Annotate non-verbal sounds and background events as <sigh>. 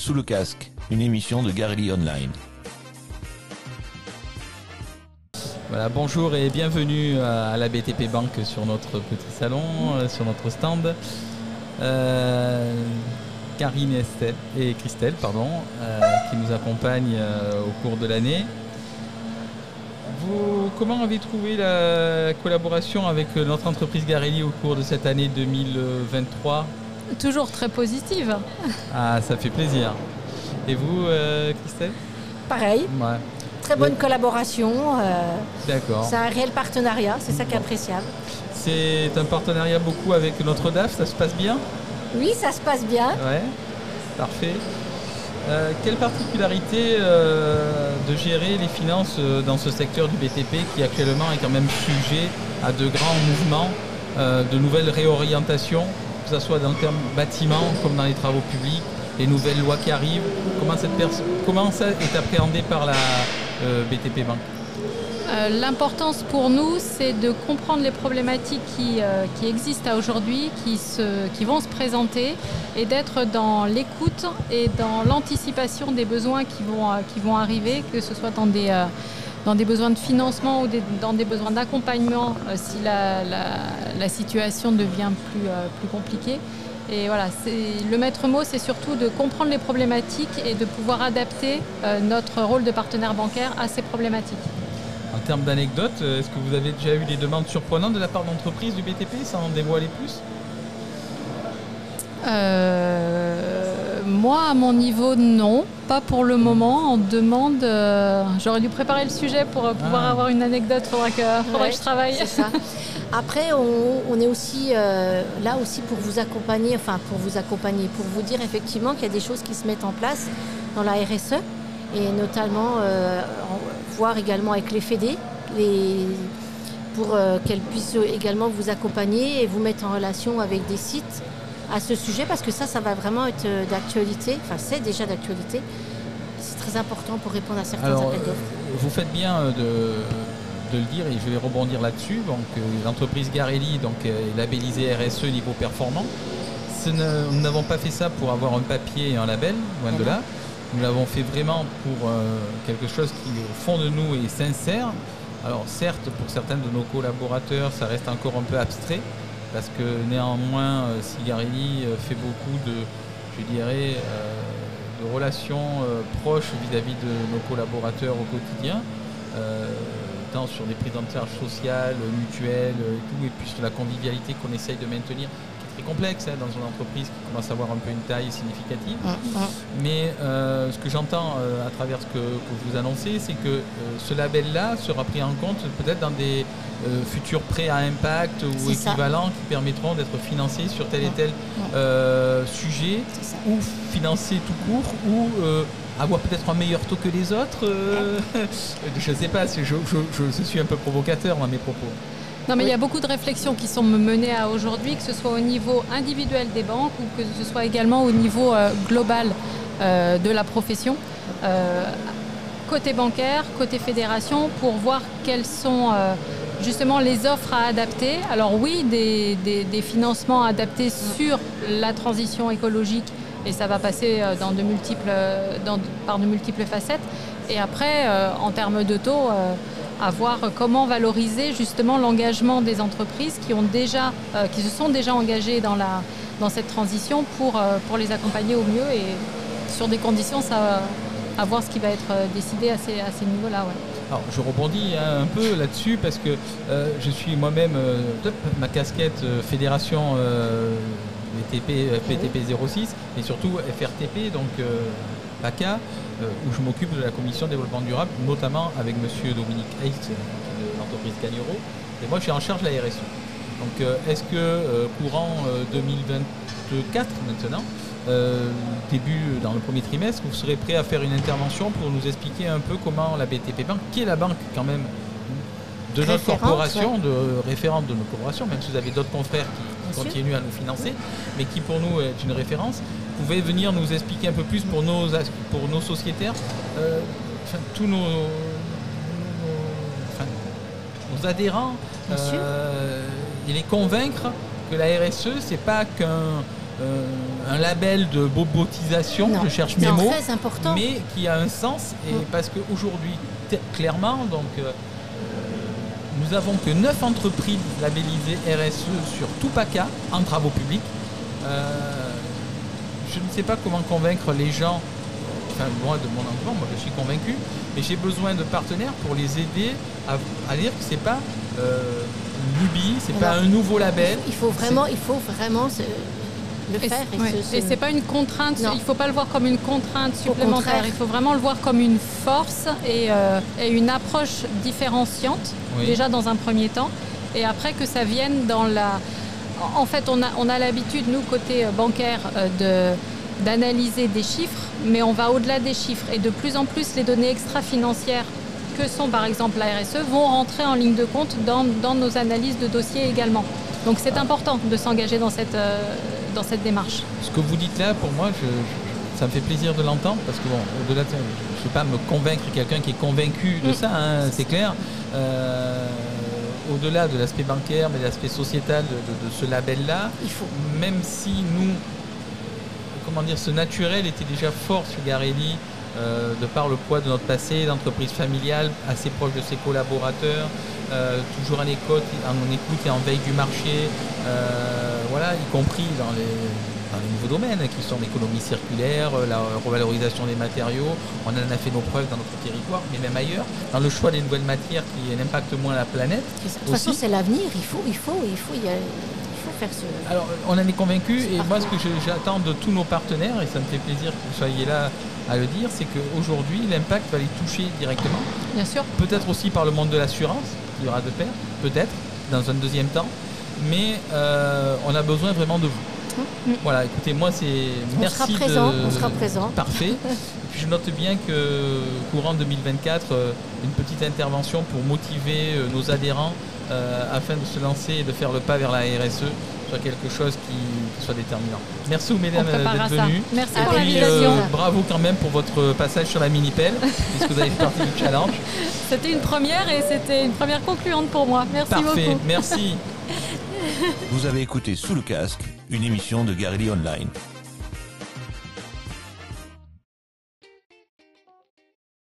Sous le casque, une émission de Garelli Online. Voilà, bonjour et bienvenue à la BTP Bank sur notre petit salon, euh, sur notre stand. Euh, Karine Estelle, et Christelle pardon, euh, qui nous accompagnent au cours de l'année. Vous, comment avez trouvé la collaboration avec notre entreprise Garelli au cours de cette année 2023 Toujours très positive. Ah, ça fait plaisir. Et vous, euh, Christelle? Pareil, Ouais, très bonne Ouais. collaboration. euh, d'accord. c'est un réel partenariat, c'est ça qui est appréciable. C'est un partenariat beaucoup avec notre DAF, ça se passe bien? Oui, ça se passe bien. Ouais, parfait. Euh, quelle particularité euh, de gérer les finances euh, dans ce secteur du BTP qui actuellement est quand même sujet à de grands mouvements, euh, de nouvelles réorientations, que ce soit dans le terme bâtiment comme dans les travaux publics, les nouvelles lois qui arrivent. Comment, cette comment ça est appréhendé par la euh, BTP Bank Euh, L'importance pour nous, c'est de comprendre les problématiques qui, euh, qui existent aujourd'hui, qui, qui vont se présenter, et d'être dans l'écoute et dans l'anticipation des besoins qui vont, qui vont arriver, que ce soit dans des, dans des besoins de financement ou des- dans des besoins d'accompagnement euh, si la, la- la situation devient plus, euh, plus compliquée. Et voilà, le maître mot, c'est surtout de comprendre les problématiques et de pouvoir adapter euh, notre rôle de partenaire bancaire à ces problématiques. En termes d'anecdotes, est-ce que vous avez déjà eu des demandes surprenantes de la part d'entreprises du BTP sans en dévoiler plus? Moi, à mon niveau, non. Pas pour le moment. On demande. euh, J'aurais dû préparer le sujet pour euh, pouvoir Ah. avoir une anecdote. Faudra que, faudra Ouais, que je travaille. C'est ça. Après, on, on est aussi euh, là aussi pour vous accompagner, enfin pour vous accompagner, pour vous dire effectivement qu'il y a des choses qui se mettent en place dans la RSE et notamment euh, en- voir également avec les FED les, pour euh, qu'elles puissent également vous accompagner et vous mettre en relation avec des sites à ce sujet parce que ça, ça va vraiment être euh, d'actualité, enfin c'est déjà d'actualité. C'est très important pour répondre à certains Alors, appels d'offres. euh, vous faites bien euh, de, de le dire et je vais rebondir là-dessus. Donc, l'entreprise Garelli donc, est labellisée RSE niveau performant. Ne- nous n'avons pas fait ça pour avoir un papier et un label, loin de là. Nous l'avons fait vraiment pour euh, quelque chose qui, au fond de nous, est sincère. Alors, certes, pour certains de nos collaborateurs, ça reste encore un peu abstrait, parce que néanmoins, euh, si Garelli euh, fait beaucoup de, je dirais, euh, de relations euh, proches vis-à-vis de nos collaborateurs au quotidien, euh, tant sur des prises en charge sociales, mutuelles euh, et tout, et puis sur la convivialité qu'on essaye de maintenir, très complexe hein, dans une entreprise qui commence à avoir un peu une taille significative. Mais euh, ce que j'entends euh, à travers ce que, que vous annoncez, c'est que euh, ce label-là sera pris en compte peut-être dans des futurs prêts à impact ou ça. équivalents qui permettront d'être financés sur tel et tel Ouais. sujet ou financer tout court ou avoir peut-être un meilleur taux que les autres. <laughs> je ne sais pas, je- je suis un peu provocateur dans mes propos. Non, mais Oui. il y a beaucoup de réflexions qui sont menées à aujourd'hui, que ce soit au niveau individuel des banques ou que ce soit également au niveau euh, global euh, de la profession. Euh, côté bancaire, côté fédération, pour voir quelles sont justement les offres à adapter. Alors oui, des, des- des financements adaptés sur la transition écologique, et ça va passer dans de multiples, dans- par de multiples facettes. Et après, en termes de taux, à voir comment valoriser justement l'engagement des entreprises qui, ont déjà, euh, qui se sont déjà engagées dans, la, dans cette transition pour, euh, pour les accompagner au mieux et sur des conditions, ça, à voir ce qui va être euh, décidé à ces, à ces niveaux-là. Alors, je rebondis un peu là-dessus parce que je suis moi-même, euh, ma casquette fédération euh, PTP 06 et surtout FRTP, donc PACA, euh, où je m'occupe de la commission développement durable, notamment avec monsieur Dominique Hayes euh, de l'entreprise Gagnero. Et moi, je suis en charge de la RSE. Donc, euh, est-ce que courant euh, 2024 maintenant, euh, début dans le premier trimestre, vous serez prêt à faire une intervention pour nous expliquer un peu comment la BTP Bank, qui est la banque quand même de notre corporation, de référente de notre corporation, même si vous avez d'autres confrères qui Bien sûr. continuent à nous financer, mais qui pour nous est une référence, pouvez venir nous expliquer un peu plus pour nos, pour nos sociétaires, euh, enfin, tous nos, nos- enfin, nos adhérents, sûr. euh, et les convaincre que la RSE, c'est pas qu'un euh, un label de bobotisation, Non. je cherche mes mots, mais qui a un sens. Et Mm. parce qu'aujourd'hui, clairement, donc, euh, nous avons que 9 entreprises labellisées RSE sur tout PACA en travaux publics. Euh, je ne sais pas comment convaincre les gens, enfin moi de mon engagement, moi je suis convaincu, mais j'ai besoin de partenaires pour les aider à, à dire que c'est pas euh, une lubie, c'est pas un nouveau label. Il faut vraiment, il faut vraiment se- le Et faire. Et, ouais. Et c'est pas une contrainte, Non. il faut pas le voir comme une contrainte supplémentaire, il faut vraiment le voir comme une force et, euh, et une approche différenciante, Oui. déjà dans un premier temps, et après que ça vienne dans la... En fait, on a, on a l'habitude, nous, côté euh, bancaire, euh, de d'analyser des chiffres, mais on va au-delà des chiffres. Et de plus en plus, les données extra-financières que sont par exemple la RSE vont rentrer en ligne de compte dans, dans nos analyses de dossiers également. Donc c'est important de s'engager dans cette, euh, dans cette démarche. Ce que vous dites là, pour moi, je- je- ça me fait plaisir de l'entendre parce que, bon, au-delà de ça, je ne vais pas me convaincre quelqu'un qui est convaincu de Mm. ça, hein, c'est clair. Euh, au-delà de l'aspect bancaire, mais de l'aspect sociétal de, de- de ce label-là, il faut. même si nous, comment dire, ce naturel était déjà fort chez Garelli, euh, de par le poids de notre passé, d'entreprise familiale, assez proche de ses collaborateurs, euh, toujours à l'écoute, en écoute et en veille du marché, euh, voilà, y compris dans les, dans les nouveaux domaines qui sont l'économie circulaire, euh, la revalorisation des matériaux. On en a fait nos preuves dans notre territoire, mais même ailleurs, dans le choix des nouvelles matières qui impactent moins la planète. De toute façon, c'est l'avenir. Il faut, il faut, il faut, y aller. il faut faire ce. Alors, on en est convaincu et moi, ce que j'attends de tous nos partenaires, et ça me fait plaisir que vous soyez là à le dire, c'est qu'aujourd'hui, l'impact va les toucher directement. Bien sûr. Peut-être aussi par le monde de l'assurance, qui aura de pair, peut-être, dans un deuxième temps. Mais euh, on a besoin vraiment de vous. Mhm. Voilà, écoutez, moi, c'est. On Merci sera présent, de- on sera présent. <laughs> Parfait. Et puis je note bien que courant 2024, euh, une petite intervention pour motiver euh, nos adhérents euh, afin de se lancer et de faire le pas vers la RSE soit quelque chose qui, soit déterminant. Merci aux mesdames On d'être venues. Merci Et pour puis, l'invitation. euh, bravo quand même pour votre passage sur la mini-pelle, puisque vous avez fait partie du challenge. <laughs> C'était une première et c'était une première concluante pour moi. Merci Parfait, beaucoup. merci. <laughs> Vous avez écouté Sous le casque, une émission de Garelli Online.